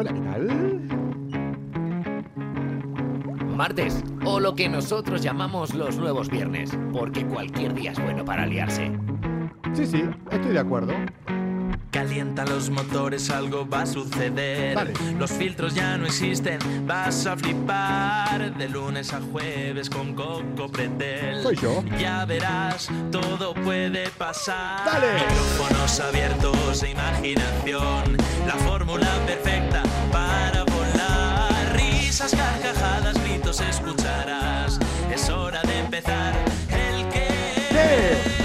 Hola, ¿qué tal? Martes, o lo que nosotros llamamos los nuevos viernes, porque cualquier día es bueno para liarse. Sí, sí, estoy de acuerdo. Calienta los motores, algo va a suceder. Vale. Los filtros ya no existen, vas a flipar. De lunes a jueves con Coco Pretel. Soy yo. Ya verás, todo puede pasar. Dale. Micrófonos abiertos e imaginación. La fórmula perfecta para volar. Risas, carcajadas, gritos escucharás. Es hora de empezar. El que. ¿Qué?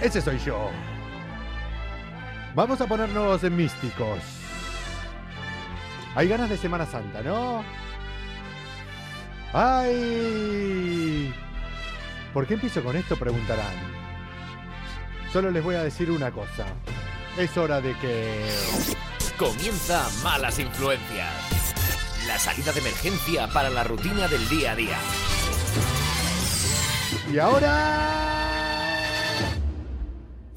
Ese soy yo. Vamos a ponernos místicos. Hay ganas de Semana Santa, ¿no? ¡Ay! ¿Por qué empiezo con esto? Preguntarán. Solo les voy a decir una cosa. Es hora de que... Comienza Malas Influencias. La salida de emergencia para la rutina del día a día. Y ahora...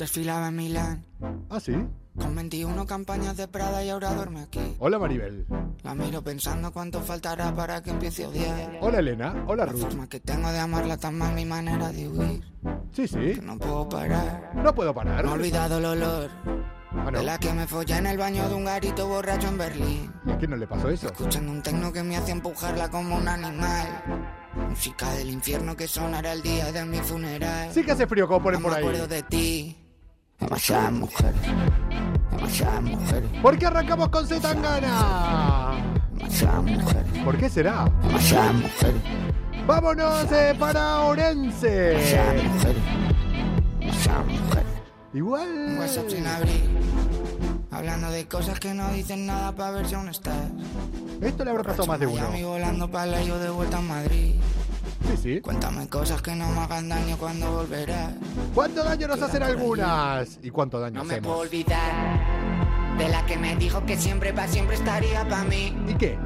Desfilaba en Milán ¿Ah, sí? con 21 campañas de Prada y ahora duerme aquí. Hola Maribel. La miro pensando cuánto faltará para que empiece a odiar. Hola Elena. Hola La Ruth. forma que tengo de amarla tan mal mi manera de huir. Sí, sí. Que no puedo parar. No puedo parar. No he olvidado el olor Ah, no. de la que me follé en el baño de un garito borracho en Berlín. ¿Y a quién no le pasó eso? Escuchando un tecno que me hacía empujarla como un animal. Música del infierno que sonará el día de mi funeral. Sí que hace frío como ponen no por me acuerdo ahí. de ti. Demasiadas mujeres. Demasiadas mujeres. ¿Por qué arrancamos con Zetangana? Demasiadas mujeres. ¿Por qué será? Demasiadas mujeres. Vámonos eh, para Orense. Demasiadas mujeres. Demasiadas mujeres. Igual. WhatsApp sin abrir. Hablando de cosas que no dicen nada para ver si aún estás. Esto le habrá pasado más de uno. Miami volando para yo de vuelta a Madrid. Sí, sí. Cuéntame cosas que no me hagan daño cuando volverás. ¿Cuánto daño nos hacen algunas? ¿Y cuánto daño No me puedo hacemos? olvidar de la que me dijo que siempre para siempre estaría para mí. ¿Y qué?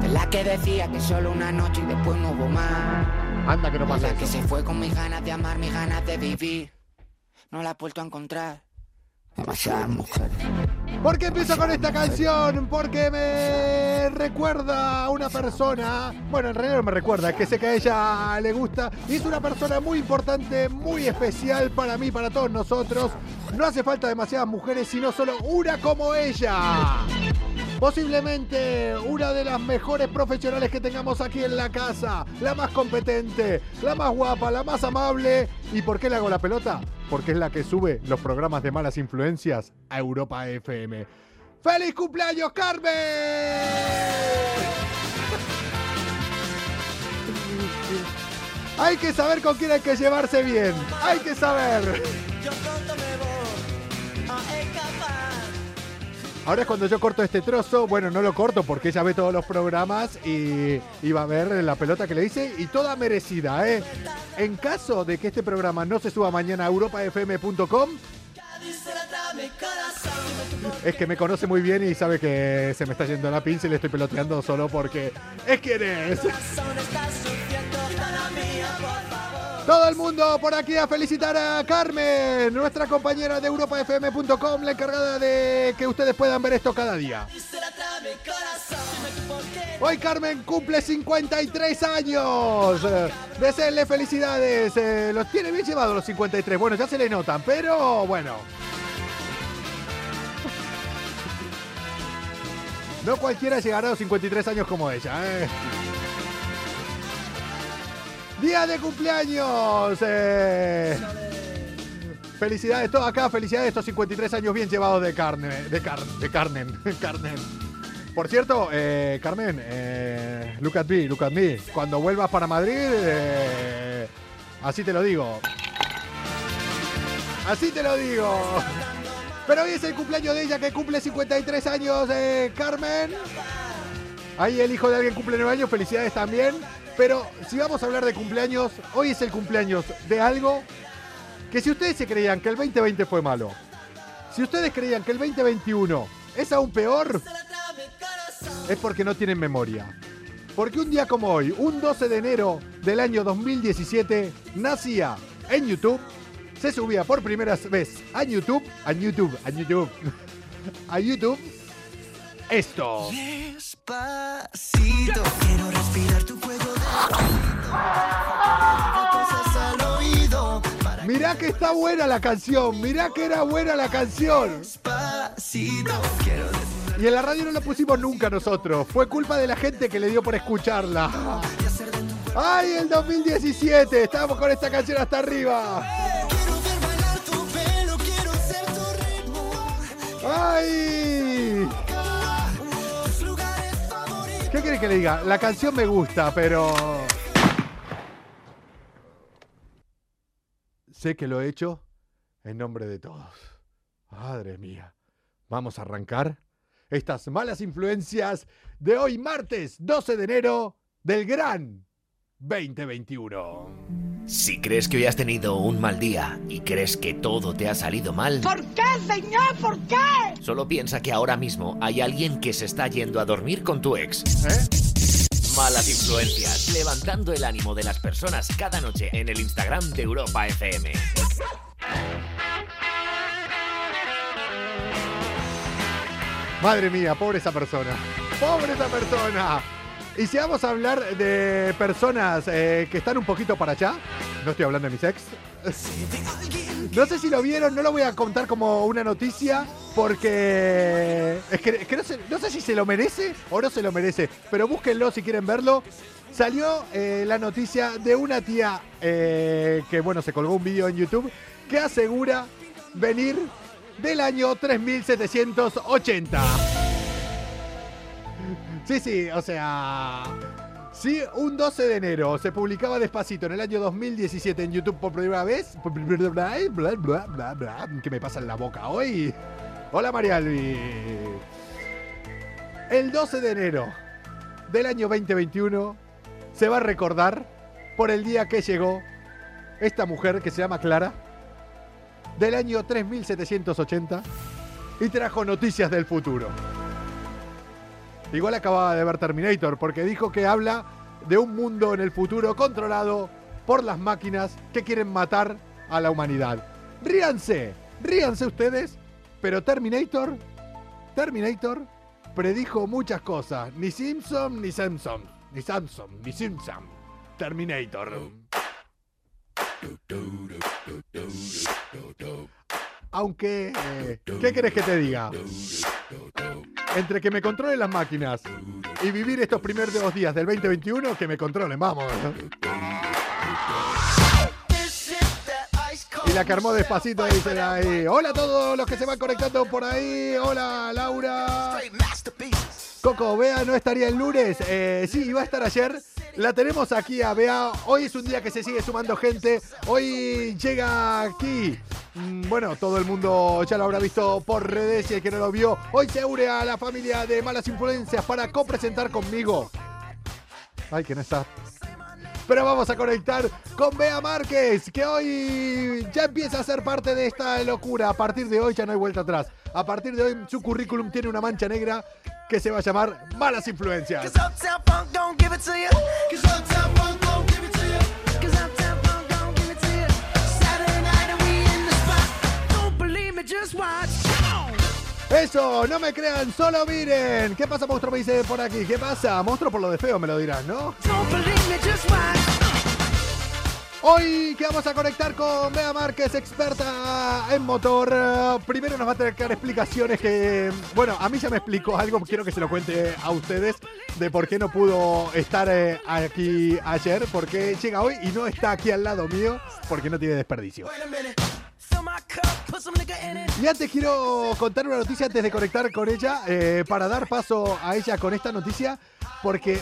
De la que decía que solo una noche y después no hubo más. Anda que no De pasa la que se fue con mis ganas de amar, mis ganas de vivir. No la he vuelto a encontrar. Demasiadas mujeres. ¿Por qué empiezo con esta canción? Porque me recuerda a una persona. Bueno, en realidad no me recuerda, que sé que a ella le gusta. Y es una persona muy importante, muy especial para mí, para todos nosotros. No hace falta demasiadas mujeres, sino solo una como ella. Posiblemente una de las mejores profesionales que tengamos aquí en la casa. La más competente, la más guapa, la más amable. ¿Y por qué le hago la pelota? Porque es la que sube los programas de malas influencias a Europa FM. ¡Feliz cumpleaños, Carmen! Hay que saber con quién hay que llevarse bien. Hay que saber. Ahora es cuando yo corto este trozo. Bueno, no lo corto porque ella ve todos los programas y, y va a ver la pelota que le hice y toda merecida, ¿eh? En caso de que este programa no se suba mañana a europafm.com, es que me conoce muy bien y sabe que se me está yendo la pinza y le estoy peloteando solo porque es quien es. Todo el mundo por aquí a felicitar a Carmen, nuestra compañera de europafm.com, la encargada de que ustedes puedan ver esto cada día. Hoy Carmen cumple 53 años. Deseenle felicidades. Eh, los tiene bien llevados los 53. Bueno, ya se le notan, pero bueno. No cualquiera llegará a los 53 años como ella. ¿eh? Día de cumpleaños. eh. Felicidades, todo acá, felicidades estos 53 años bien llevados de carne, de car, de Carmen, Carmen. Por cierto, eh, Carmen, eh, look at me, look at me. Cuando vuelvas para Madrid, eh, así te lo digo. Así te lo digo. Pero hoy es el cumpleaños de ella que cumple 53 años, Carmen. Ahí el hijo de alguien cumple nueve años, felicidades también. Pero si vamos a hablar de cumpleaños, hoy es el cumpleaños de algo que si ustedes se creían que el 2020 fue malo, si ustedes creían que el 2021 es aún peor, es porque no tienen memoria. Porque un día como hoy, un 12 de enero del año 2017, nacía en YouTube, se subía por primera vez a YouTube, a YouTube, a YouTube, a YouTube, esto. Despacito, quiero respirar Mirá que está buena la canción, mirá que era buena la canción. Y en la radio no la pusimos nunca nosotros, fue culpa de la gente que le dio por escucharla. ¡Ay, el 2017! Estábamos con esta canción hasta arriba. Quiero ¿Qué quiere que le diga? La canción me gusta, pero. Sé que lo he hecho en nombre de todos. Madre mía. Vamos a arrancar estas malas influencias de hoy, martes 12 de enero del gran 2021. Si crees que hoy has tenido un mal día y crees que todo te ha salido mal, ¿Por qué, señor? ¿Por qué? solo piensa que ahora mismo hay alguien que se está yendo a dormir con tu ex. ¿Eh? Malas influencias, levantando el ánimo de las personas cada noche en el Instagram de Europa FM. Madre mía, pobre esa persona. Pobre esa persona. Y si vamos a hablar de personas eh, que están un poquito para allá, no estoy hablando de mis ex. No sé si lo vieron, no lo voy a contar como una noticia porque es que, no, sé, no sé si se lo merece o no se lo merece, pero búsquenlo si quieren verlo. Salió eh, la noticia de una tía eh, que, bueno, se colgó un vídeo en YouTube que asegura venir del año 3780. Sí, sí, o sea. Si un 12 de enero se publicaba despacito en el año 2017 en YouTube por primera vez. ¿Qué me pasa en la boca hoy? Hola María Albi. El 12 de enero del año 2021 se va a recordar por el día que llegó esta mujer que se llama Clara del año 3780 y trajo noticias del futuro. Igual acababa de ver Terminator porque dijo que habla de un mundo en el futuro controlado por las máquinas que quieren matar a la humanidad. Ríanse, ríanse ustedes, pero Terminator, Terminator predijo muchas cosas. Ni Simpson, ni Samson, ni Samson, ni Simpson. Terminator. Aunque, eh, ¿qué querés que te diga? Entre que me controlen las máquinas y vivir estos primeros dos días del 2021, que me controlen, vamos. Y la que armó despacito dice ahí, hola a todos los que se van conectando por ahí, hola Laura. Coco, Bea no estaría el lunes. Eh, sí, iba a estar ayer. La tenemos aquí a Bea. Hoy es un día que se sigue sumando gente. Hoy llega aquí. mm, Bueno, todo el mundo ya lo habrá visto por redes y el que no lo vio. Hoy se une a la familia de Malas Influencias para copresentar conmigo. Ay, que no está. Pero vamos a conectar con Bea Márquez, que hoy ya empieza a ser parte de esta locura. A partir de hoy ya no hay vuelta atrás. A partir de hoy su currículum tiene una mancha negra que se va a llamar Malas Influencias. Just watch. Eso, no me crean, solo miren. ¿Qué pasa, monstruo? Me dice por aquí. ¿Qué pasa? Monstruo por lo de feo, me lo dirás, ¿no? Hoy que vamos a conectar con Bea Márquez, experta en motor. Primero nos va a tener que dar explicaciones que, bueno, a mí ya me explicó algo, quiero que se lo cuente a ustedes de por qué no pudo estar eh, aquí ayer, por qué llega hoy y no está aquí al lado mío, porque no tiene desperdicio. Y antes quiero contar una noticia antes de conectar con ella, eh, para dar paso a ella con esta noticia, porque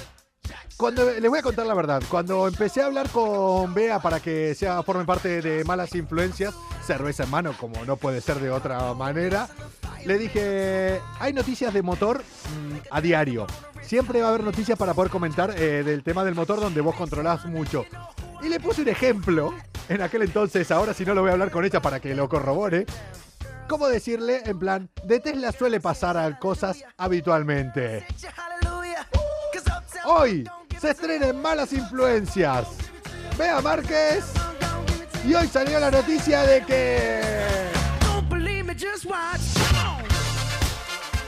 cuando les voy a contar la verdad, cuando empecé a hablar con Bea para que sea forme parte de malas influencias, cerveza en mano, como no puede ser de otra manera, le dije, hay noticias de motor mm, a diario. siempre va a haber noticias para poder comentar eh, del tema del motor donde vos controlás mucho. Y le puse un ejemplo en aquel entonces, ahora si no lo voy a hablar con ella para que lo corrobore. ¿Cómo decirle, en plan, de Tesla suele pasar a cosas habitualmente? Hoy se estrena en Malas Influencias. Vea Márquez. Y hoy salió la noticia de que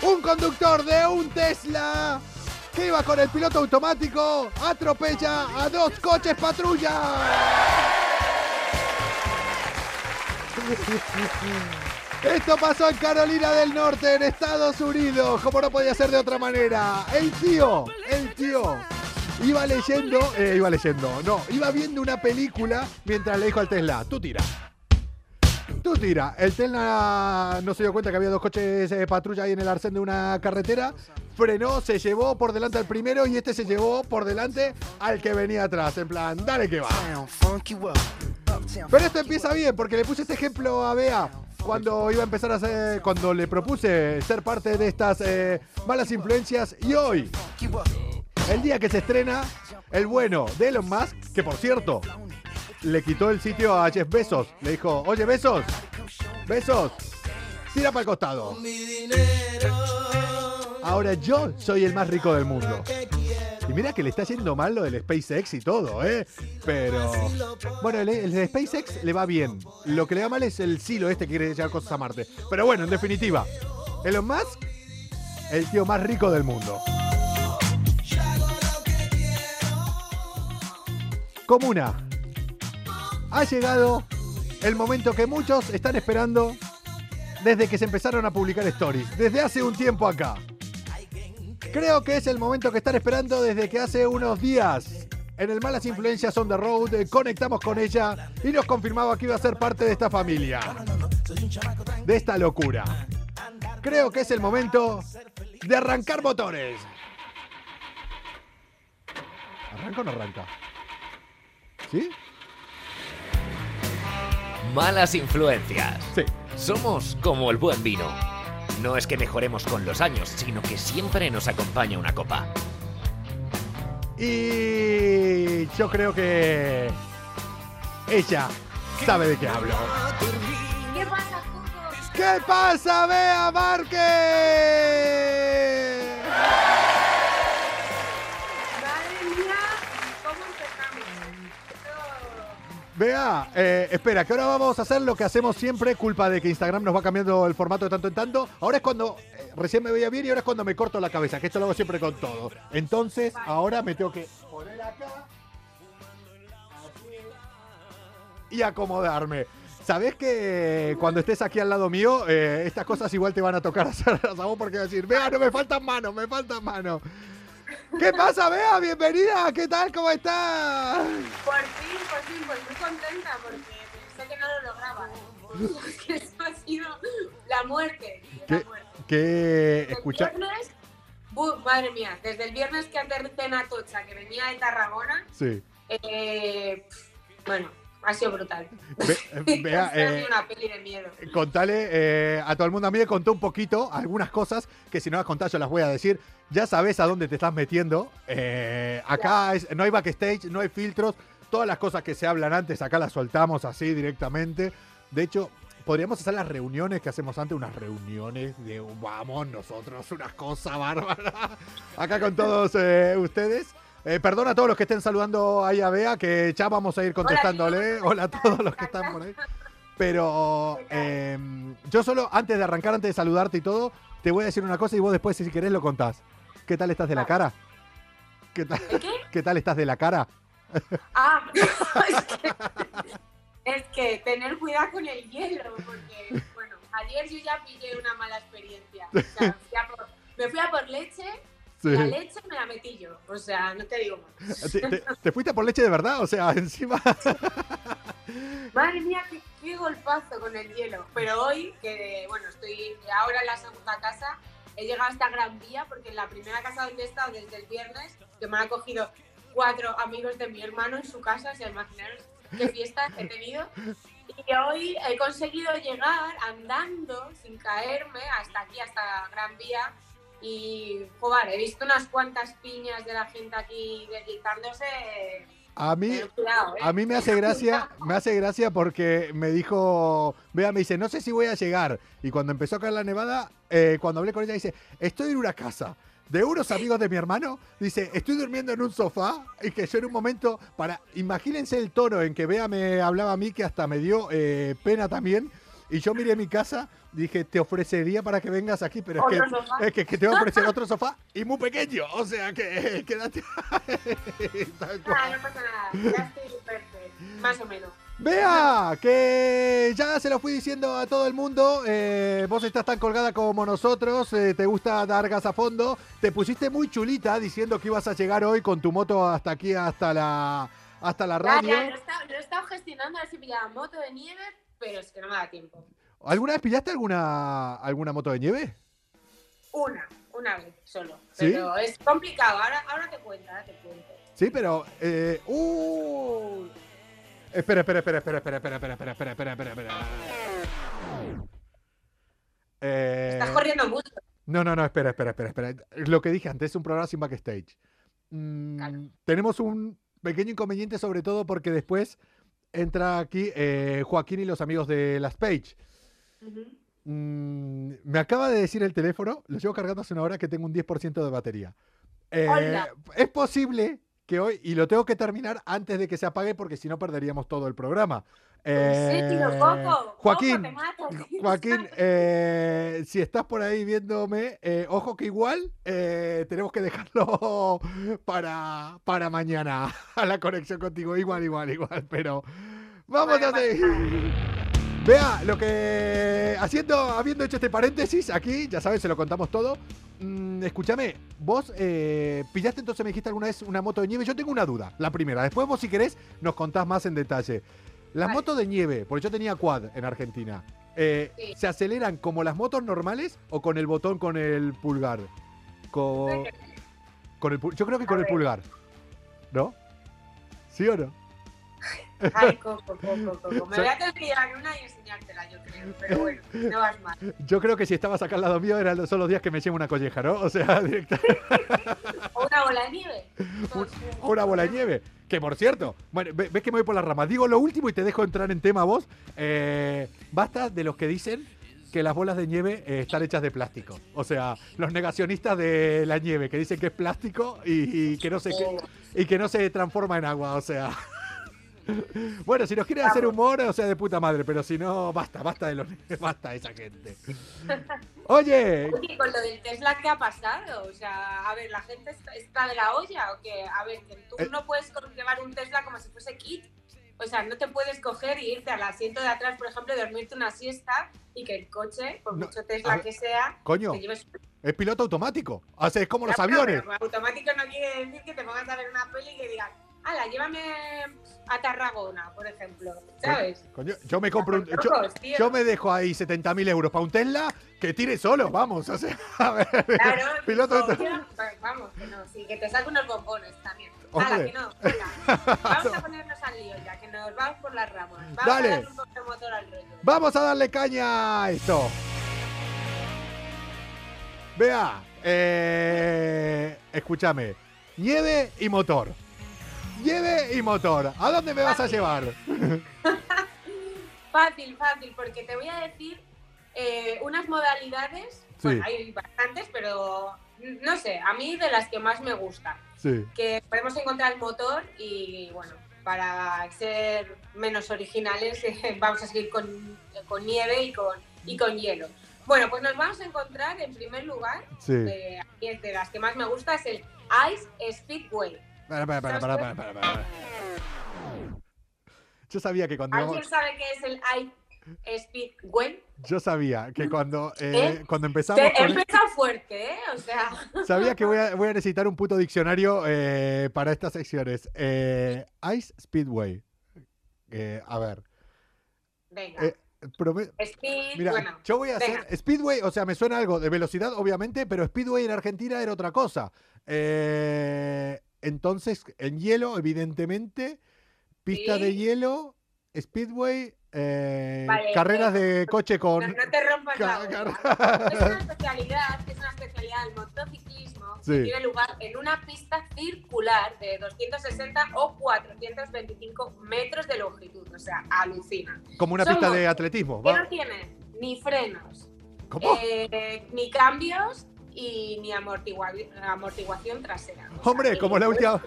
un conductor de un Tesla iba con el piloto automático atropella a dos coches patrulla. Esto pasó en Carolina del Norte, en Estados Unidos, como no podía ser de otra manera. El tío, el tío, iba leyendo, eh, iba leyendo, no, iba viendo una película mientras le dijo al Tesla, tú tira. Tú tira. El Tesla no se dio cuenta que había dos coches de patrulla ahí en el arcén de una carretera. Frenó, se llevó por delante al primero y este se llevó por delante al que venía atrás. En plan, dale que va. Pero esto empieza bien porque le puse este ejemplo a Bea cuando iba a empezar a ser, cuando le propuse ser parte de estas eh, malas influencias y hoy, el día que se estrena, el bueno de Elon Musk, que por cierto, le quitó el sitio a Jeff Bezos. Le dijo, oye Bezos, Bezos, tira para el costado. Ahora yo soy el más rico del mundo. Y mira que le está yendo mal lo del SpaceX y todo, ¿eh? Pero. Bueno, el, el SpaceX le va bien. Lo que le va mal es el silo este que quiere llevar cosas a Marte. Pero bueno, en definitiva, Elon Musk, el tío más rico del mundo. Comuna. Ha llegado el momento que muchos están esperando desde que se empezaron a publicar stories. Desde hace un tiempo acá. Creo que es el momento que están esperando desde que hace unos días en el Malas Influencias on the Road eh, conectamos con ella y nos confirmaba que iba a ser parte de esta familia. De esta locura. Creo que es el momento de arrancar motores. ¿Arranca o no arranca? ¿Sí? Malas influencias. Sí. Somos como el buen vino. No es que mejoremos con los años, sino que siempre nos acompaña una copa. Y yo creo que ella sabe de qué hablo. ¿Qué pasa, Cuco? ¿Qué pasa, Bea Márquez? Vea, eh, espera, que ahora vamos a hacer lo que hacemos siempre, culpa de que Instagram nos va cambiando el formato de tanto en tanto. Ahora es cuando eh, recién me veía bien y ahora es cuando me corto la cabeza, que esto lo hago siempre con todo. Entonces, ahora me tengo que poner acá y acomodarme. ¿Sabés que cuando estés aquí al lado mío, eh, estas cosas igual te van a tocar hacerlas a vos porque vas a decir, Vea, no me faltan manos, me faltan manos. ¿Qué pasa, Bea? Bienvenida, ¿qué tal? ¿Cómo estás? Por fin, por fin, pues muy contenta porque pensé que no lo lograba. Que eso ha sido la muerte. La ¿Qué, muerte. qué escucha? El viernes, madre mía, desde el viernes que aterricé en Atocha, que venía de Tarragona, Sí. eh, bueno, ha sido brutal. Ve- vea, Ha sido eh, una peli de miedo. contale eh, a todo el mundo. A mí me contó un poquito algunas cosas que si no las contás yo las voy a decir. Ya sabes a dónde te estás metiendo. Eh, acá es- no hay backstage, no hay filtros. Todas las cosas que se hablan antes acá las soltamos así directamente. De hecho, podríamos hacer las reuniones que hacemos antes, unas reuniones de vamos nosotros, unas cosas bárbaras. Acá con todos ustedes. Eh, perdón a todos los que estén saludando ahí a Bea, que ya vamos a ir contestándole. Hola a todos los que están por ahí. Pero eh, yo solo, antes de arrancar, antes de saludarte y todo, te voy a decir una cosa y vos después, si querés, lo contás. ¿Qué tal estás de la cara? ¿Qué tal, ¿De qué? ¿qué tal estás de la cara? Ah, es que, es que tener cuidado con el hielo, porque, bueno, ayer yo ya pillé una mala experiencia. O sea, me fui a por leche, Sí. la leche me la metí yo. O sea, no te digo más. ¿Te, te- te fuiste por leche de verdad? O sea, encima... Madre mía, qué, qué golpazo con el hielo. Pero hoy, que bueno, estoy ahora en la segunda casa, he llegado hasta Gran Vía, porque en la primera casa donde he estado desde el viernes, que me han acogido cuatro amigos de mi hermano en su casa, o sea, imaginaros qué fiesta he tenido. Y hoy he conseguido llegar andando, sin caerme, hasta aquí, hasta Gran Vía, Y, joder, he visto unas cuantas piñas de la gente aquí deslizándose. A mí, cuidado, ¿eh? a mí me hace gracia, me hace gracia porque me dijo, vea, me dice, no sé si voy a llegar. Y cuando empezó a caer la nevada, eh, cuando hablé con ella, dice, estoy en una casa de unos amigos de mi hermano, dice, estoy durmiendo en un sofá y que yo en un momento, para, imagínense el tono en que Bea me hablaba a mí, que hasta me dio eh, pena también. Y yo miré mi casa, dije, te ofrecería para que vengas aquí, pero es que, es que, que te voy a ofrecer otro sofá y muy pequeño. O sea que quédate. Tal cual. Ah, no pasa nada, ya estoy perfecto, más o menos. Vea, que ya se lo fui diciendo a todo el mundo. eh, vos estás tan colgada como nosotros. eh, te gusta dar gas a fondo. Te pusiste muy chulita diciendo que ibas a llegar hoy con tu moto hasta aquí, hasta la, hasta la Ya, radio. ya, lo, he estado, lo he estado gestionando a ver si pillaba moto de nieve, pero es que no me da tiempo. ¿Alguna vez pillaste alguna, alguna moto de nieve? Una, una vez solo. ¿Sí? Pero es complicado, ahora, ahora te cuento, ahora te cuento. Sí, pero. Eh, ¡Uh! Espera, espera, espera, espera, espera, espera, espera, espera, espera, espera, espera, espera. Eh, Estás corriendo mucho. No, no, no, espera, espera, espera, espera. Lo que dije antes es un programa sin backstage. Mm, Claro. Tenemos un pequeño inconveniente, sobre todo porque después entra aquí eh, Joaquín y los amigos de Las Page. Mm, me acaba de decir el teléfono, lo llevo cargando hace una hora que tengo un 10% de batería. Eh, es posible que hoy, y lo tengo que terminar antes de que se apague porque si no perderíamos todo el programa. ¿En serio, Eh, Coco? Joaquín, Coco, te mato. Joaquín, eh, si estás por ahí viéndome, eh, ojo que igual eh, tenemos que dejarlo para, para mañana a la conexión contigo. Igual, igual, igual, pero vamos a. Vea, lo que haciendo, habiendo hecho este paréntesis aquí, ya sabes, se lo contamos todo. Mm, escúchame, vos eh, pillaste entonces, me dijiste alguna vez una moto de nieve. Yo tengo una duda, la primera. Después vos, si querés, nos contás más en detalle. Las Vale. motos de nieve, porque yo tenía quad en Argentina, eh, Sí. ¿se aceleran como las motos normales o con el botón con el pulgar? Con, con el, yo creo que con el pulgar. ¿No? ¿Sí o no? Ay, Coco, Coco, Coco. Me voy a tener que llevar una y enseñártela, yo creo. Pero bueno, no vas mal. Yo creo que si estabas acá al lado mío eran son los días que me llevo una colleja, ¿no? O sea, directamente. O una bola de nieve. O una bola de nieve. Que por cierto, bueno, ve- ves que me voy por las ramas. Digo lo último y te dejo entrar en tema vos. Eh, basta de los que dicen que las bolas de nieve eh, están hechas de plástico. O sea, los negacionistas de la nieve que dicen que es plástico y, que no se y que no se transforma en agua. O sea. Bueno, si nos quieren hacer humor, o sea, de puta madre, pero si no, basta, basta de los basta de esa gente. Oye, Oye, con lo del Tesla, ¿qué ha pasado? O sea, a ver, ¿la gente está, está de la olla o qué? A ver, tú Eh. no puedes llevar un Tesla como si fuese kit. O sea, no te puedes coger y irte al asiento de atrás, por ejemplo, y dormirte una siesta y que el coche, por No, mucho Tesla ver, que sea, coño, te lleves... es piloto automático. O sea, es como los aviones. automático no quiere decir que te pongas a ver una peli y que digas, ala, llévame a Tarragona, por ejemplo, ¿sabes? Coño, yo me compro un. Yo, yo me dejo ahí 70.000 euros para un Tesla que tire solo, vamos. O sea, a ver. Claro, piloto pues vamos, que no, sí, que te saque unos bombones también. Ala, que no. Vamos a ponernos al lío ya, que nos vamos por las ramas. Vamos Dale. a darle un poco de motor al rollo. Vamos a darle caña a esto. Vea, eh, escúchame. Nieve y motor. Nieve y motor. ¿A dónde me vas a llevar? Fácil, fácil, porque te voy a decir eh, unas modalidades, Sí. bueno, hay bastantes, pero no sé, a mí de las que más me gustan. Sí. que podemos encontrar el motor y bueno, para ser menos originales vamos a seguir con, con nieve y con, y con hielo. Bueno, pues nos vamos a encontrar en primer lugar, Sí. de, de las que más me gusta, es el Ice Speedway. Para, para, para, para, para, para, para. Yo sabía que cuando ¿Alguien sabe qué es el Ice Speedway? yo sabía que cuando eh, ¿Eh? cuando empezamos He con empezado fuerte, ¿eh? O sea, sabía que voy a, voy a necesitar un puto diccionario eh, para estas secciones. Eh, Ice Speedway. A ver. venga. Prome- Speed, Mira, bueno, yo voy a hacer. Speedway, o sea, me suena algo de velocidad, obviamente, pero Speedway en Argentina era otra cosa. Eh, entonces, en hielo, evidentemente, pista Sí. de hielo, Speedway, eh, Vale, carreras de coche con... no, no te rompas la boca. Es una especialidad, es una especialidad del motociclismo Sí. que tiene lugar en una pista circular de 260 o 425 metros de longitud. O sea, alucina. Como una pista de atletismo. Que va. no tiene ni frenos, eh, ni cambios y ni amortigua- amortiguación trasera. O Hombre, como la última-.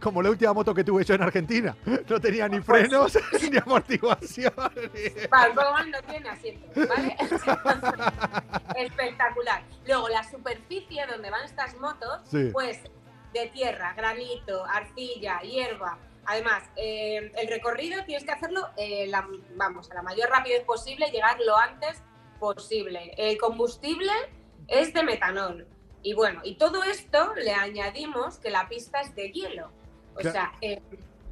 Como la última moto que tuve yo en Argentina. No tenía ni frenos ni amortiguación. Más no tiene asiento, ¿vale? Espectacular. Luego, la superficie donde van estas motos, Sí. pues de tierra, granito, arcilla, hierba. Además, eh, el recorrido tienes que hacerlo, eh, la- vamos, a la mayor rapidez posible, llegar lo antes posible. El combustible es de metanol. Y bueno, y todo esto le añadimos que la pista es de hielo. O sea, eh,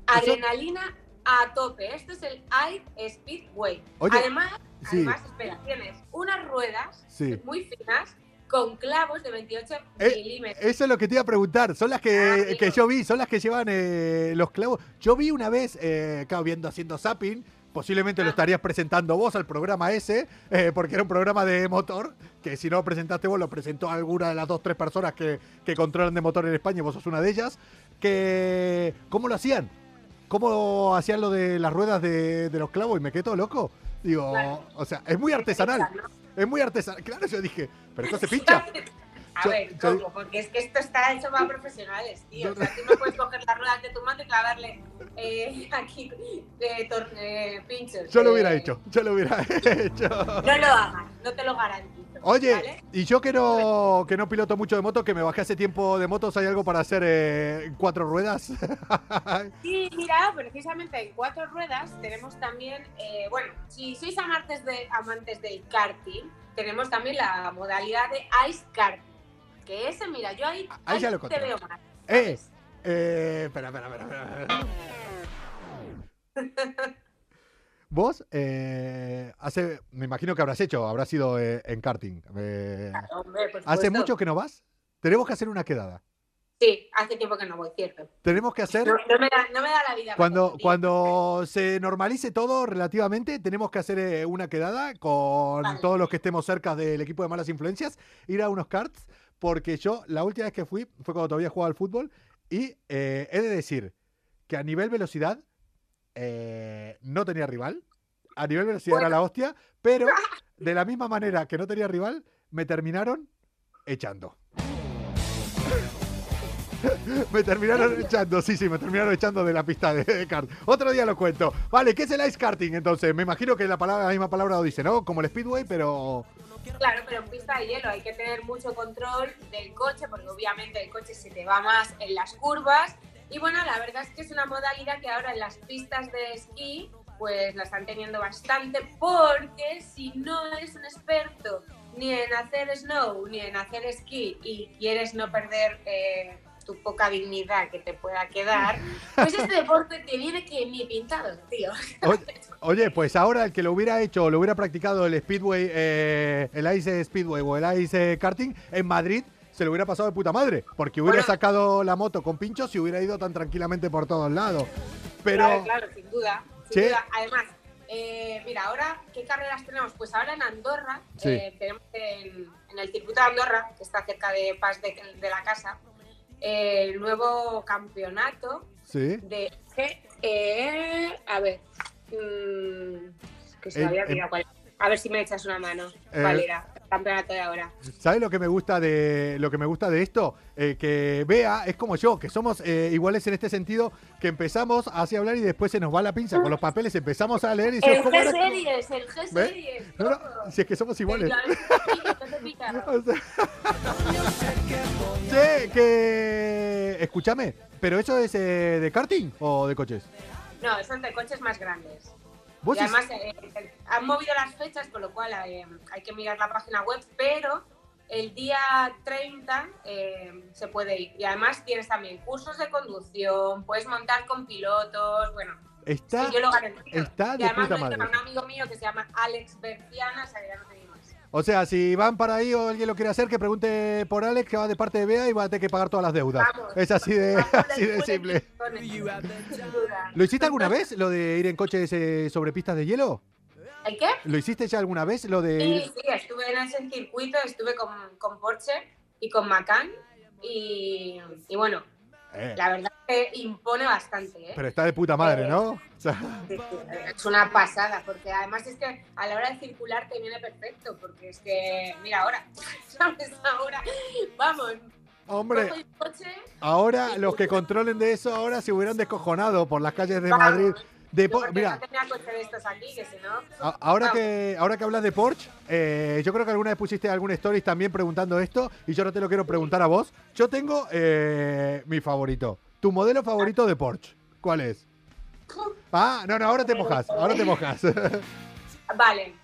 adrenalina a tope. Esto es el Ice Speedway. Oye, además, sí. además, espera, tienes unas ruedas Sí. muy finas con clavos de 28 Eh, milímetros. Eso es lo que te iba a preguntar. Son las Ah, que, amigo. que yo vi, son las que llevan eh, los clavos. Yo vi una vez, eh, claro, viendo haciendo zapping. Posiblemente lo estarías presentando vos al programa ese, eh, porque era un programa de motor, que si no lo presentaste vos, lo presentó alguna de las dos, tres personas que, que controlan de motor en España, y vos sos una de ellas. Que, ¿Cómo lo hacían? ¿Cómo hacían lo de las ruedas de, de los clavos? Y me quedé todo loco. Digo, o sea, es muy artesanal. Es muy artesanal. Claro, yo dije, pero esto se pincha. A Yo- ver, yo- ¿cómo? Porque es que esto está hecho para profesionales, tío. Yo- O sea, tú no puedes coger las ruedas de tu moto y clavarle eh, aquí eh, eh, pinchos. Yo lo eh, hubiera hecho, yo lo hubiera hecho. No lo hagas, no te lo garantizo. Oye, ¿vale? y yo que no, que no piloto mucho de moto, que me bajé hace tiempo de motos, ¿hay algo para hacer eh, cuatro ruedas? Sí, mira, precisamente en cuatro ruedas tenemos también, eh, bueno, si sois amantes, de, amantes del karting, tenemos también la modalidad de ice karting. Que ese, mira, yo ahí, Ahí ya lo te veo más. eh, eh, espera, espera, espera, espera. Vos, eh, hace, me imagino que habrás hecho, habrás ido eh, en karting. eh, Hombre, ¿Hace mucho que no vas? Tenemos que hacer una quedada. Sí, hace tiempo que no voy, cierto. Tenemos que hacer No, no me, da, no me da la vida. Cuando, cuando se normalice todo relativamente, tenemos que hacer una quedada con Vale. todos los que estemos cerca del equipo de malas influencias, ir a unos karts, porque yo la última vez que fui fue cuando todavía jugaba al fútbol y eh, he de decir que a nivel velocidad eh, no tenía rival, a nivel velocidad era la hostia, pero de la misma manera que no tenía rival, me terminaron echando. Me terminaron echando, sí, sí, me terminaron echando de la pista de, de kart. Otro día lo cuento. Vale, ¿qué es el ice karting entonces? Me imagino que la, palabra, la misma palabra lo dice, ¿no? Como el speedway, pero... Claro, pero en pista de hielo hay que tener mucho control del coche, porque obviamente el coche se te va más en las curvas. Y bueno, la verdad es que es una modalidad que ahora en las pistas de esquí, pues la están teniendo bastante, porque si no eres un experto ni en hacer snow ni en hacer esquí y quieres no perder eh, tu poca dignidad que te pueda quedar, pues este deporte te viene que ni pintado, tío. Oye, oye, pues ahora el que lo hubiera hecho, lo hubiera practicado el speedway, eh, el ice speedway o el ice karting en Madrid, se lo hubiera pasado de puta madre, porque hubiera Bueno. sacado la moto con pinchos y hubiera ido tan tranquilamente por todos lados. Pero... Claro, claro, sin duda. Sin Sí. duda. Además, eh, mira, ahora, ¿qué carreras tenemos? Pues ahora en Andorra, Sí. eh, tenemos en, en el circuito de Andorra, que está cerca de Paz de, de la Casa, el nuevo campeonato Sí. de. que, eh, a ver. mm, que se me El- había olvidado cuál. A ver si me echas una mano. Eh, ¿Cuál era? Campeonato de ahora. ¿Sabes lo que me gusta de lo que me gusta de esto? Eh, que vea, es como yo, que somos eh, iguales en este sentido, que empezamos así a hablar y después se nos va la pinza con los papeles, empezamos a leer y El. G-Series, el. G-Series. No, no, todo. si es que somos iguales. Che, que. Escúchame, ¿pero eso es eh, de karting o de coches? No, son de coches más grandes. ¿Vos y además eh, eh, han movido las fechas, con lo cual eh, hay que mirar la página web, pero el día 30 eh, se puede ir. Y además tienes también cursos de conducción, puedes montar con pilotos, bueno, está, sí, yo lo garantizo. está y de además puta lo hice madre. con un amigo mío que se llama Alex Berciana, o sea que ya no te digo más. O sea, si van para ahí o alguien lo quiere hacer, que pregunte por Alex, que va de parte de Bea y va a tener que pagar todas las deudas. Vamos. Es así de, Vamos, así de después simple. ¿Lo hiciste alguna vez, lo de ir en coches eh, sobre pistas de hielo? ¿El qué? ¿Lo hiciste ya alguna vez, lo de ir? Sí, sí, estuve en ese circuito, estuve con, con Porsche y con Macán. Y, y bueno, Eh, la verdad que impone bastante, ¿eh? pero está de puta madre, ¿no? O sea, Sí, sí, Es una pasada, porque además es que a la hora de circular te viene perfecto, porque es que, mira ahora, ¿sabes? Ahora, vamos, hombre, coche, ahora los que controlen de eso ahora se hubieran descojonado por las calles de Vamos. Madrid. De mira, Ahora que, ahora que hablas de Porsche, eh, yo creo que alguna vez pusiste algún stories también preguntando esto y yo no te lo quiero preguntar a vos. Yo tengo eh, mi favorito. ¿Tu modelo favorito de Porsche? ¿Cuál es? Ah, no, no, ahora te mojas, ahora te mojas. Vale,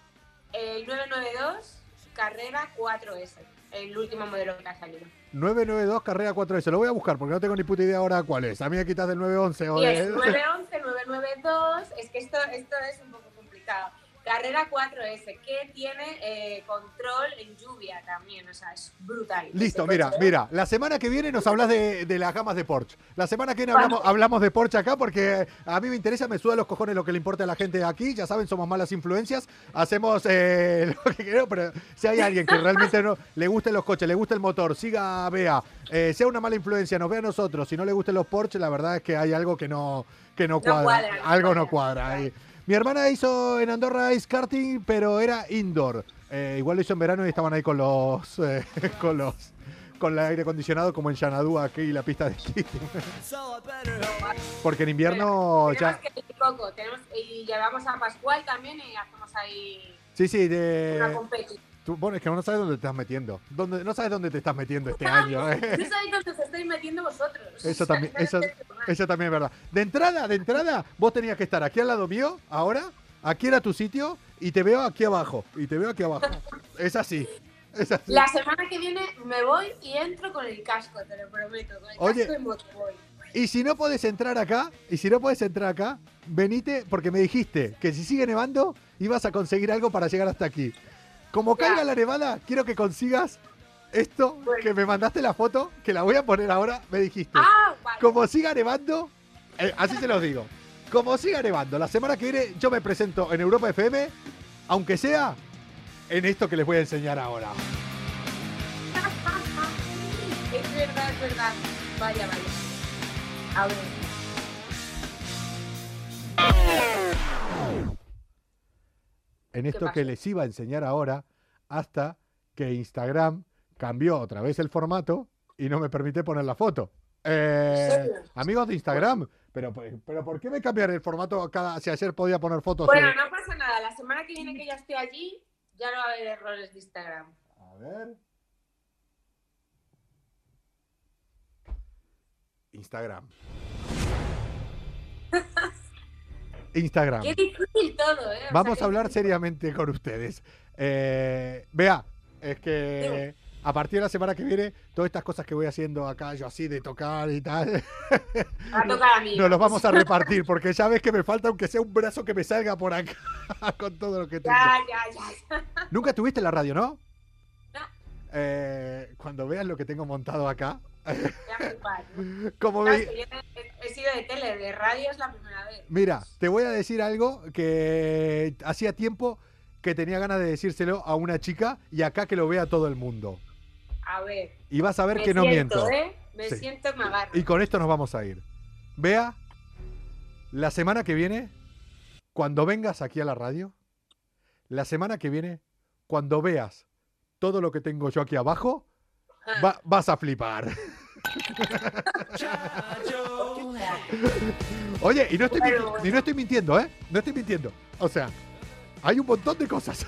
el 992 Carrera 4S, el último modelo que ha salido. 992 carrera 4S, lo voy a buscar porque no tengo ni puta idea ahora cuál es. A mí me quitas del 911 o de... es 911, 992, es que esto, esto es un poco complicado. Carrera 4S, que tiene eh, control en lluvia también, o sea, es brutal. Listo, mira, coche. mira, la semana que viene nos hablas de, de las gamas de Porsche. La semana que viene hablamos, hablamos de Porsche acá porque a mí me interesa, me suda los cojones lo que le importa a la gente aquí. Ya saben, somos malas influencias. Hacemos eh, lo que queremos, pero si hay alguien que realmente no le gusten los coches, le gusta el motor, siga a Bea, eh, sea una mala influencia, nos vea a nosotros, si no le gusten los Porsche, la verdad es que hay algo que no, que no cuadra. cuadra, algo no cuadra. cuadra ahí. Mi hermana hizo en Andorra ice karting, pero era indoor. Eh, igual lo hizo en verano y estaban ahí con los eh, con los con el aire acondicionado como en Xanadu aquí y la pista de esquí. Porque en invierno ya que ir poco, tenemos, y llevamos a Pascual también y hacemos ahí Sí, sí, una de competición. Tú, bueno, es que no sabes dónde te estás metiendo. Dónde, no sabes dónde te estás metiendo este año. ¿eh? No sabéis dónde os estáis metiendo vosotros. Eso también, eso, tomar. eso también es verdad. De entrada, de entrada, vos tenías que estar aquí al lado mío, ahora, aquí era tu sitio, y te veo aquí abajo, y te veo aquí abajo. Es así, es así. La semana que viene me voy y entro con el casco, te lo prometo. Con el Oye. casco en moto voy. Y si no podés entrar acá, y si no podés entrar acá, venite, porque me dijiste que si sigue nevando, ibas a conseguir algo para llegar hasta aquí. Como caiga la nevada, quiero que consigas esto, Bueno. que me mandaste la foto, que la voy a poner ahora, me dijiste. Ah, vale. Como siga nevando, eh, así se los digo. Como siga nevando, la semana que viene yo me presento en Europa FM, aunque sea en esto que les voy a enseñar ahora. Es verdad, es verdad. Vaya, vaya. A ver. En esto que les iba a enseñar ahora, hasta que Instagram cambió otra vez el formato y no me permite poner la foto. Eh, amigos de Instagram, pero, pero ¿por qué me cambian el formato cada si ayer podía poner fotos? Bueno, no pasa nada. La semana que viene que ya esté allí, ya no va a haber errores de Instagram. A ver. Instagram. Instagram. Qué difícil todo, ¿eh? O Vamos sea, a hablar seriamente con ustedes. Eh, vea, es que a partir de la semana que viene, todas estas cosas que voy haciendo acá, yo así de tocar y tal, a tocar a mí. nos los vamos a repartir, porque ya ves que me falta aunque sea un brazo que me salga por acá con todo lo que tengo. Ya, ya, ya. Nunca tuviste la radio, ¿no? No. Eh, cuando veas lo que tengo montado acá, ¿no? como Sabes me... yo he, he sido de tele, de radio es la primera vez. Mira, te voy a decir algo que hacía tiempo que tenía ganas de decírselo a una chica y acá que lo vea todo el mundo. A ver. Y vas a ver me que no miento. ¿eh? Me Sí. siento, me agarro. Y con esto nos vamos a ir. Vea, la semana que viene, cuando vengas aquí a la radio, la semana que viene, cuando veas todo lo que tengo yo aquí abajo, Ah. va- vas a flipar. Oye, y no, estoy Bueno, minti- bueno. y no estoy mintiendo, ¿eh? No estoy mintiendo. O sea, hay un montón de cosas.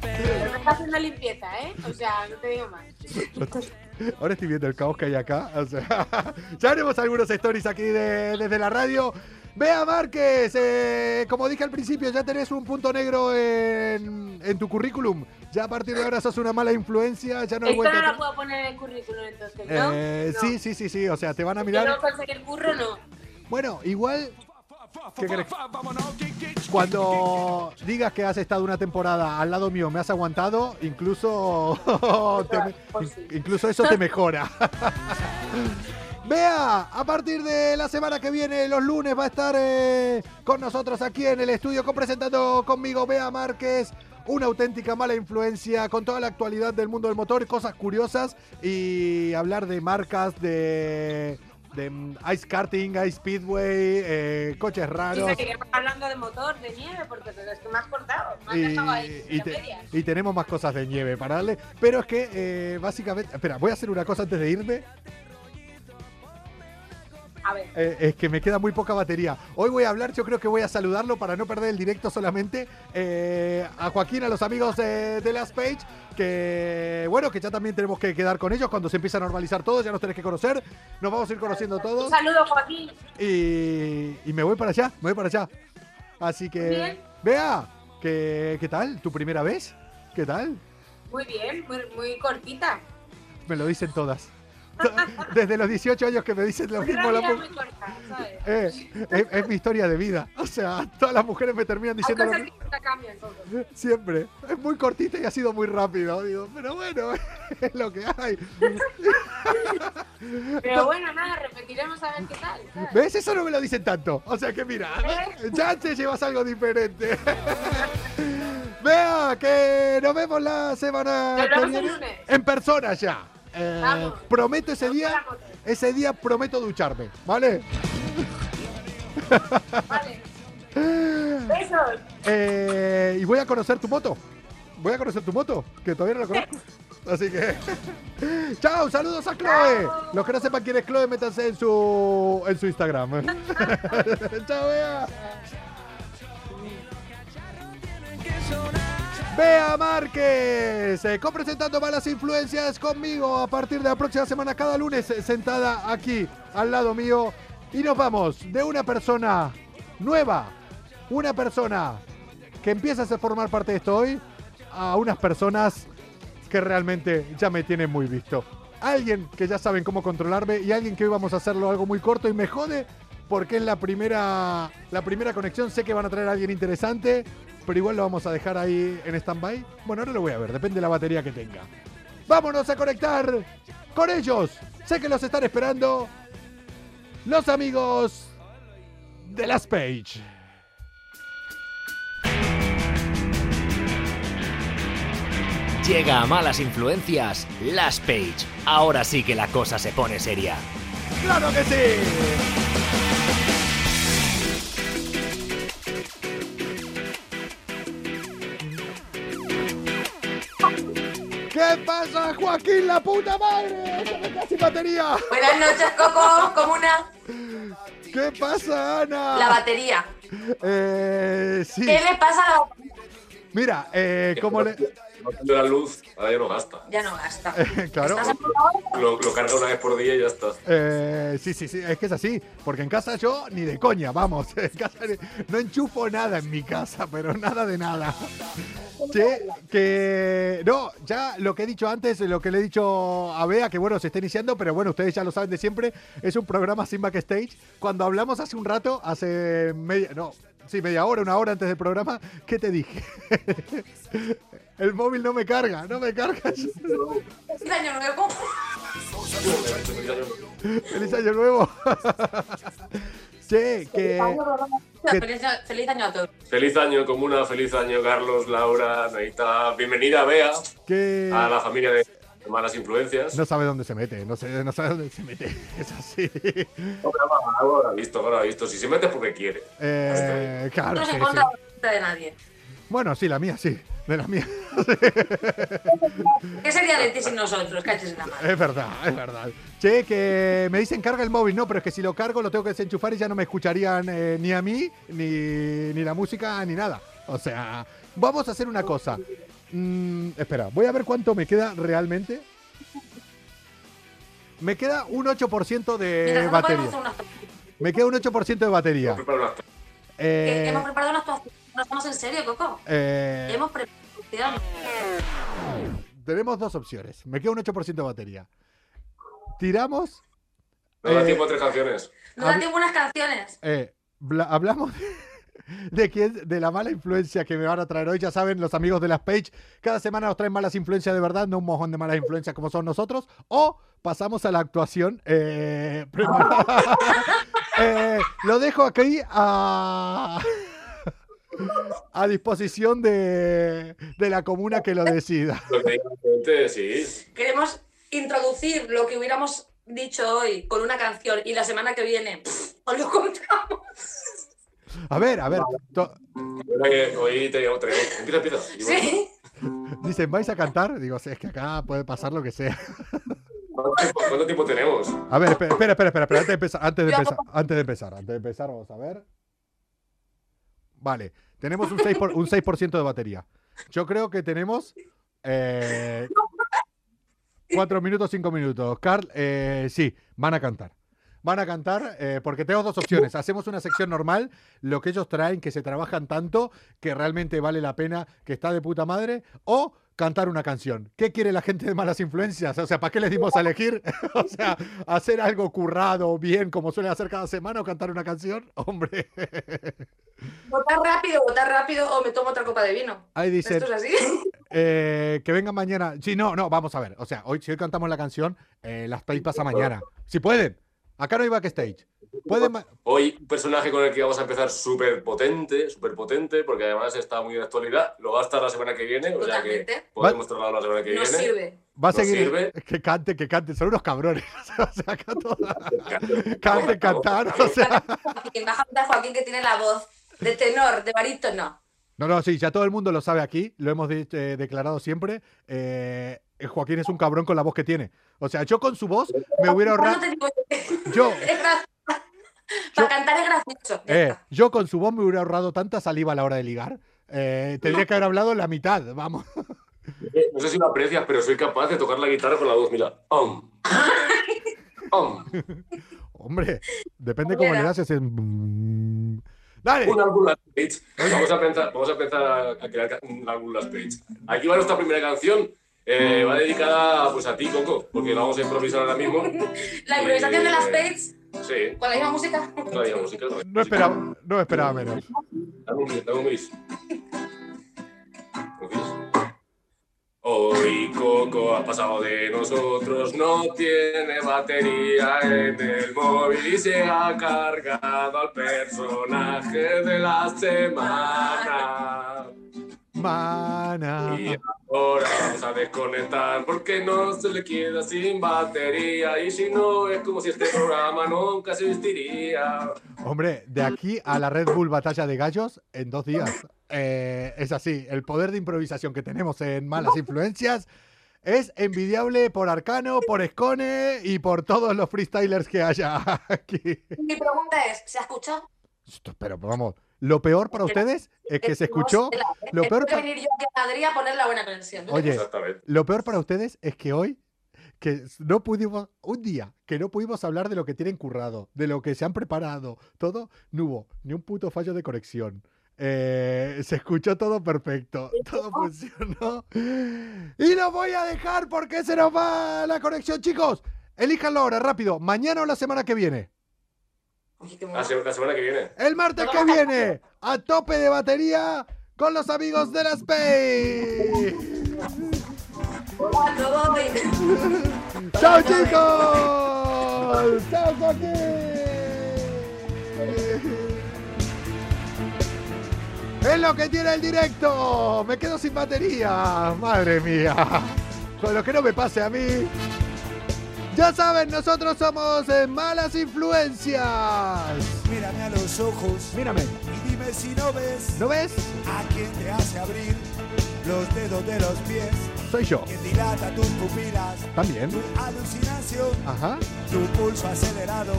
Pero está haciendo limpieza, ¿eh? O sea, no te digo más. Ahora estoy viendo el caos que hay acá. O sea, ya haremos algunos stories aquí de- desde la radio. Vea Márquez, eh, como dije al principio, ya tenés un punto negro en, en tu currículum. Ya a partir de ahora sos una mala influencia, ya no Esto no lo puedo poner en el currículum entonces, ¿no? Eh, No. Sí, sí, sí, sí. O sea, te van a mirar. no conseguí el curro, no. Bueno, igual. ¿qué querés? Cuando digas que has estado una temporada al lado mío, me has aguantado, incluso, te- incluso eso te mejora. Vea, a partir de la semana que viene, los lunes, va a estar eh, con nosotros aquí en el estudio, presentando conmigo Bea Márquez. una auténtica mala influencia con toda la actualidad del mundo del motor, cosas curiosas y hablar de marcas de, de mm, ice karting, ice speedway, eh, coches Y raros. seguiremos hablando de motor, de nieve, porque es que me has cortado. Me has Y, dejado ahí y a te- medias. y tenemos más cosas de nieve para darle. Pero es que eh, básicamente. Espera, voy a hacer una cosa antes de irme. A ver, Eh, es que me queda muy poca batería. Hoy voy a hablar, yo creo que voy a saludarlo para no perder el directo solamente. eh, a Joaquín, a los amigos de, de Last Page, que bueno, que ya también tenemos que quedar con ellos cuando se empieza a normalizar todo, ya nos tenés que conocer. Nos vamos a ir conociendo un todos. saludo, Joaquín. Y, y me voy para allá, me voy para allá. Así que. Bien. Vea, ¿qué, ¿qué tal? ¿Tu primera vez? ¿Qué tal? Muy bien, muy, muy cortita. Me lo dicen todas. Desde los 18 años que me dicen lo mismo. La muy corta, ¿sabes? Eh, es, es mi historia de vida. O sea, todas las mujeres me terminan diciendo lo mismo. Siempre. Es muy cortita y ha sido muy rápido. Digo, pero bueno, es lo que hay. Pero bueno, nada, repetiremos a ver qué tal. ¿sabes? ¿Ves? Eso no me lo dicen tanto. O sea que mira, ya te llevas algo diferente. Vea, que nos vemos la semana Nos vemos el lunes. En persona ya. Eh, Vamos. prometo ese día, ese día prometo ducharme, ¿vale? Vale. Besos. Eh, y voy a conocer tu moto. Voy a conocer tu moto, que todavía no la conozco. Así que. Chao, saludos a Chloe. Chao. Los que no sepan quién es Chloe, métanse en su, en su Instagram. Chao, Bea. Bea Márquez, eh, copresentando Malas Influencias conmigo a partir de la próxima semana, cada lunes, eh, sentada aquí al lado mío. Y nos vamos de una persona nueva, una persona que empieza a formar parte de esto hoy, a unas personas que realmente ya me tienen muy visto. Alguien que ya saben cómo controlarme y alguien que hoy vamos a hacerlo algo muy corto y me jode porque es la primera, la primera conexión. Sé que van a traer a alguien interesante, pero igual lo vamos a dejar ahí en stand-by. Bueno, ahora lo voy a ver, depende de la batería que tenga. Vámonos a conectar con ellos. Sé que los están esperando los amigos de Last Page. Llega a malas influencias Last Page. Ahora sí que la cosa se pone seria. ¡Claro que sí! ¿Qué pasa, Joaquín, la puta madre? ¡Se me queda sin batería! Buenas noches, Coco, comuna. ¿Qué pasa, Ana? La batería. Eh, sí. ¿Qué le pasa a la batería? Mira, eh, ¿cómo le...? No la luz, ahora ya no gasta. Ya no gasta. claro. Lo, lo carga una vez por día y ya está. Eh, sí, sí, sí, es que es así. Porque en casa yo ni de coña, vamos. En casa no enchufo nada en mi casa, pero nada de nada. Che, que. No, ya lo que he dicho antes, lo que le he dicho a Bea, que bueno, se está iniciando, pero bueno, ustedes ya lo saben de siempre. Es un programa sin backstage. Cuando hablamos hace un rato, hace media. No, sí, media hora, una hora antes del programa, ¿qué te dije? El móvil no me carga, no me carga. Feliz año nuevo. Feliz año nuevo. che, que. Feliz, año- feliz año a todos. Feliz año, comuna, feliz año, Carlos, Laura, Naita. Bienvenida, Bea, que a la familia de, malas influencias. no sabe dónde se mete, no, sé, no sabe dónde se mete. Es así. No, habrá visto, algo habrá visto. Si se mete es porque quiere. Eh, claro, No sí, se sí. encuentra de nadie. Bueno, sí, la mía sí. De la mía. ¿Qué sería de ti sin nosotros? Caches en la mano. Es verdad, es verdad. Che, que me dicen carga el móvil, no, pero es que si lo cargo lo tengo que desenchufar y ya no me escucharían eh, ni a mí, ni, ni la música, ni nada. O sea, vamos a hacer una cosa. Mm, espera, voy a ver cuánto me queda realmente. Me queda un 8% de Mientras batería. unas Me queda un 8% de batería. Unas Eh, Hemos preparado una actuación. No estamos en serio, Coco. eh, Hemos preparado. tenemos dos opciones. Me queda un 8% de batería. Tiramos. No da Eh, tiempo a tres canciones. No dan tiempo unas canciones. Eh, bla- hablamos de, de quién, de la mala influencia que me van a traer hoy. Ya saben, los amigos de las Page, cada semana nos traen malas influencias de verdad, no un mojón de malas influencias como son nosotros. O pasamos a la actuación eh, preparada. Eh, lo dejo aquí a. a disposición de, de la comuna que lo decida. Lo que diga la gente, sí. Queremos introducir lo que hubiéramos dicho hoy con una canción y la semana que viene pff, os lo contamos. A ver, a ver. Hoy tenemos, tenemos. Empieza, empieza. Sí. Dicen, ¿vais a cantar? Digo, sí, es que acá puede pasar lo que sea. ¿Cuánto tiempo, cuánto tiempo tenemos? A ver, espera, espera, espera, espera, antes de empezar, antes de Yo- empezar, antes de empezar, antes de empezar, vamos a ver. Vale, tenemos un 6%, por, un 6 de batería. Yo creo que tenemos eh, 4 minutos, 5 minutos. Carl, eh, sí, van a cantar. Van a cantar eh, porque tengo dos opciones. Hacemos una sección normal, lo que ellos traen, que se trabajan tanto, que realmente vale la pena, que está de puta madre, o cantar una canción. ¿Qué quiere la gente de malas influencias? O sea, ¿para qué les dimos a elegir? o sea, hacer algo currado, bien, como suele hacer cada semana, o cantar una canción. Hombre. Votar rápido, votar rápido o me tomo otra copa de vino. Ahí dicen, Esto es así. eh, que venga mañana. Sí, no, no, vamos a ver. O sea, hoy si hoy cantamos la canción, eh, las pay pasa mañana. Si pueden. Acá no hay backstage. Hoy, un personaje con el que vamos a empezar súper potente, súper potente, porque además está muy de actualidad. Lo va a estar la semana que viene, o sea que Totalmente. podemos trasladarlo la semana que Nos viene. sirve. Va a ¿Nos seguir. sirve? Que cante, que cante. Son unos cabrones. o sea, acá todo- Cante, Cante, cantar. O sea. Joaquín, baja a Joaquín que tiene la voz de tenor, de barítono. No, no, sí, ya todo el mundo lo sabe aquí. Lo hemos de- eh, declarado siempre. Eh, Joaquín es un cabrón con la voz que tiene. O sea, yo con su voz me hubiera ahorrado. Yo, Para cantar es gracioso. eh, yo con su voz me hubiera ahorrado tanta saliva a la hora de ligar. Eh, tendría que haber hablado la mitad, vamos. No sé si lo aprecias, pero soy capaz de tocar la guitarra con la voz. Mira. Om. Om. Hombre, depende cómo le das ese. Dale. Un álbum Last Page. Vamos a pensar, vamos a, empezar a, a crear un álbum Last Page. Aquí va nuestra primera canción. eh, va dedicada pues, a ti, Coco, porque la vamos a improvisar ahora mismo. La improvisación de las Pates Sí, con la misma música. todavía música. todavía No música. esperaba, no esperaba menos. Dame un bis, dame un bis. Un bis. Hoy Coco ha pasado de nosotros, no tiene batería en el móvil y se ha cargado al personaje de la semana. Mana. Y ahora vamos a desconectar porque no se le queda sin batería y si no es como si este programa nunca existiría. Hombre, de aquí a la Red Bull Batalla de Gallos en dos días. Eh, es así, el poder de improvisación que tenemos en Malas Influencias es envidiable por Arcano, por Escone y por todos los freestylers que haya aquí. Mi pregunta es, ¿se ha escuchado? Pero vamos, lo peor para ustedes es que se escuchó. Lo peor peor pa- venir yo aquí a Madrid a poner la buena canción. Oye. Lo peor para ustedes es que hoy que no pudimos, un día que no pudimos hablar de lo que tienen currado, de lo que se han preparado, todo, no hubo ni un puto fallo de conexión. Eh, se escuchó todo perfecto, todo funcionó. Y lo voy a dejar porque se nos va la conexión, chicos. Elíjanlo ahora, rápido, mañana o la semana que viene. La, mono. se- la semana que viene. El martes que viene, a tope de batería con los amigos de la Space. ¡Chao, chicos! ¡Chao, Joaquín! Es lo que tiene el directo. Me quedo sin batería. Madre mía. Con lo que no me pase a mí. Ya saben, nosotros somos eh, malas influencias. Mírame a los ojos Mírame, y dime si no ves ¿no ves? a quien te hace abrir los dedos de los pies, Soy yo. quien dilata tus pupilas, También. tu alucinación, Ajá. tu pulso acelerado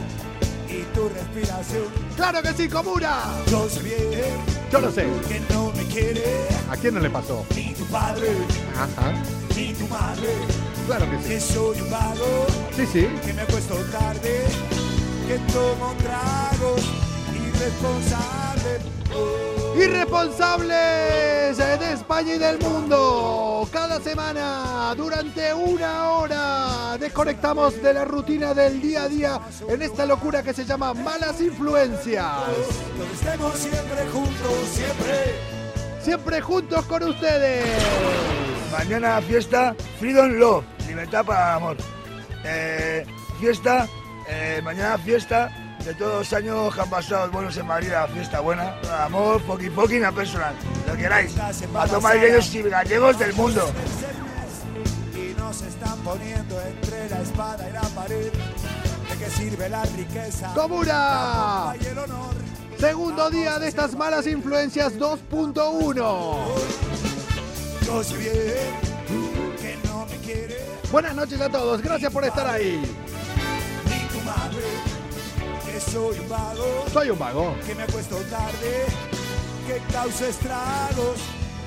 y tu respiración. ¡Claro que sí, comuna! Yo sé bien Yo lo sé. que no me quiere ¿A quién no le pasó? ni tu padre Ajá. ni tu madre, Claro que sí. que soy un vago, Sí, sí. que me acuesto tarde, que tomo tragos, irresponsable. Oh. Irresponsables de España y del mundo. Cada semana, durante una hora, desconectamos de la rutina del día a día en esta locura que se llama malas influencias. Donde estemos siempre juntos, siempre. Siempre juntos con ustedes. Mañana fiesta Freedom Love, libertad para amor. Eh, fiesta, eh, mañana fiesta de todos los años que han pasado buenos en Madrid, la fiesta buena. Amor, poqui poqui, una personal. Lo que queráis. A tomar gallegos y gallegos del mundo. Y nos están poniendo entre la espada y la pared. ¿De qué sirve la riqueza? ¡Comuna! La pompa y el honor. Segundo día de estas malas influencias 2.1. Yo sé bien que no me quiere Buenas noches a todos, gracias por estar ahí. soy un vago, Soy un vago. que me acuesto tarde, que causa estragos,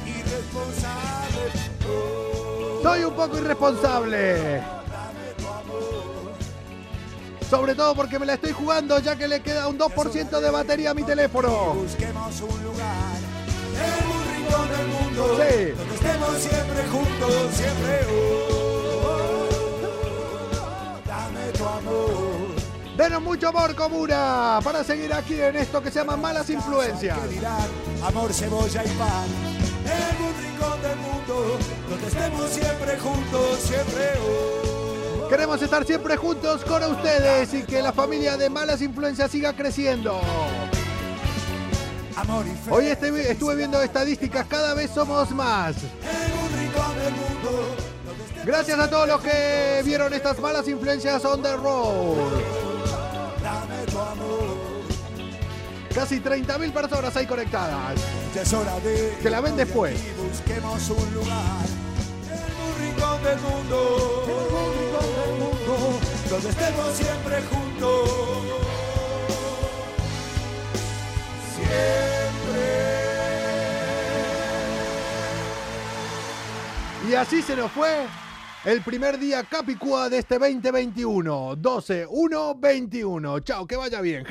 irresponsable. Oh, Soy un poco irresponsable. Sobre todo porque me la estoy jugando ya que le queda un 2% de batería a mi teléfono. Busquemos un lugar en un rincón del mundo Sí. donde estemos siempre juntos, siempre. oh, Denos mucho amor, comuna, para seguir aquí en esto que se llama Malas Influencias. Amor, cebolla y pan. En un rincón del mundo donde estemos siempre juntos, siempre. Queremos estar siempre juntos con ustedes y que la familia de Malas Influencias siga creciendo. Hoy este- estuve viendo estadísticas, cada vez somos más. En un rincón del mundo donde estemos Gracias a todos los que vieron estas malas influencias on the road. Casi 30.000 personas ahí conectadas. Es hora de Que la ven después. Y busquemos un lugar un rincón del mundo, rincón del mundo, donde estemos siempre juntos. Siempre. Y así se nos fue el primer día Capicúa de este 2021. 12, 1, 21. Chao, que vaya bien.